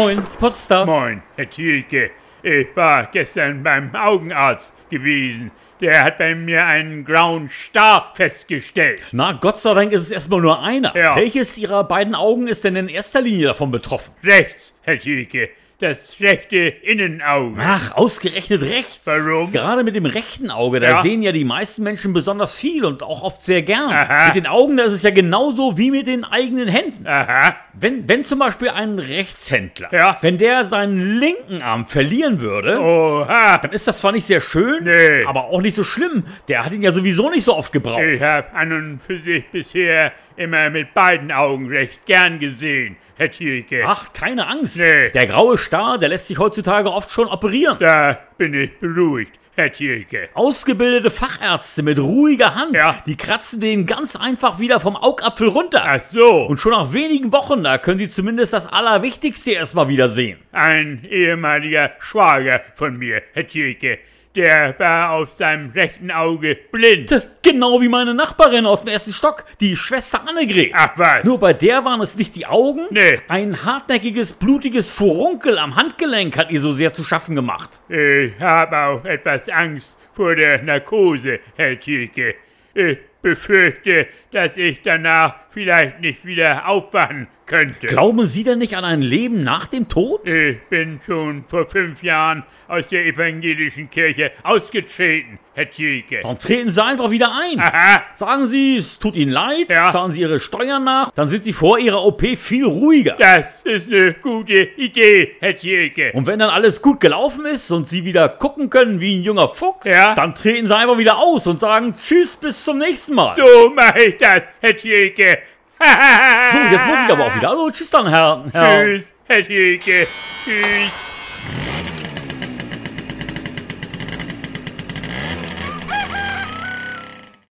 Moin, die Post ist da. Moin, Herr Thielke. Ich war gestern beim Augenarzt gewesen. Der hat bei mir einen grauen Star festgestellt. Na, Gott sei Dank ist es erstmal nur einer. Ja. Welches Ihrer beiden Augen ist denn in erster Linie davon betroffen? Rechts, Herr Thielke. Das rechte Innenauge. Ach, ausgerechnet rechts. Warum? Gerade mit dem rechten Auge, da Ja. sehen ja die meisten Menschen besonders viel und auch oft sehr gern. Aha. Mit den Augen, da ist es ja genauso wie mit den eigenen Händen. Aha. Wenn, wenn zum Beispiel ein Rechtshändler, Ja. wenn der seinen linken Arm verlieren würde, Oha. dann ist das zwar nicht sehr schön, Nee. aber auch nicht so schlimm. Der hat ihn ja sowieso nicht so oft gebraucht. Ich habe an und für sich bisher immer mit beiden Augen recht gern gesehen, Herr Thielke. Ach, keine Angst. Nee. Der graue Star, der lässt sich heutzutage oft schon operieren. Da bin ich beruhigt, Herr Thielke. Ausgebildete Fachärzte mit ruhiger Hand, Ja. die kratzen den ganz einfach wieder vom Augapfel runter. Ach so. Und schon nach wenigen Wochen, da können Sie zumindest das Allerwichtigste erstmal wieder sehen. Ein ehemaliger Schwager von mir, Herr Thielke. Der war auf seinem rechten Auge blind. Genau wie meine Nachbarin aus dem ersten Stock, die Schwester Annegret. Ach was. Nur bei der waren es nicht die Augen. Nee. Ein hartnäckiges, blutiges Furunkel am Handgelenk hat ihr so sehr zu schaffen gemacht. Ich habe auch etwas Angst vor der Narkose, Herr Thielke. Ich befürchte, dass ich danach vielleicht nicht wieder aufwachen könnte. Glauben Sie denn nicht an ein Leben nach dem Tod? ich bin schon vor fünf Jahren aus der evangelischen Kirche ausgetreten, Herr Thielke. Dann treten Sie einfach wieder ein. Aha, Sagen Sie, es tut Ihnen leid, Ja. zahlen Sie Ihre Steuern nach, dann sind Sie vor Ihrer OP viel ruhiger. das ist eine gute Idee, Herr Thielke. Und wenn dann alles gut gelaufen ist und Sie wieder gucken können wie ein junger Fuchs, Ja. dann treten Sie einfach wieder aus und sagen Tschüss, bis zum nächsten Mal. So mache ich das, Herr Thielke. So, jetzt muss ich aber auch wieder. Also, tschüss dann, Herr. Herr. Tschüss, Herr Thielke. Tschüss.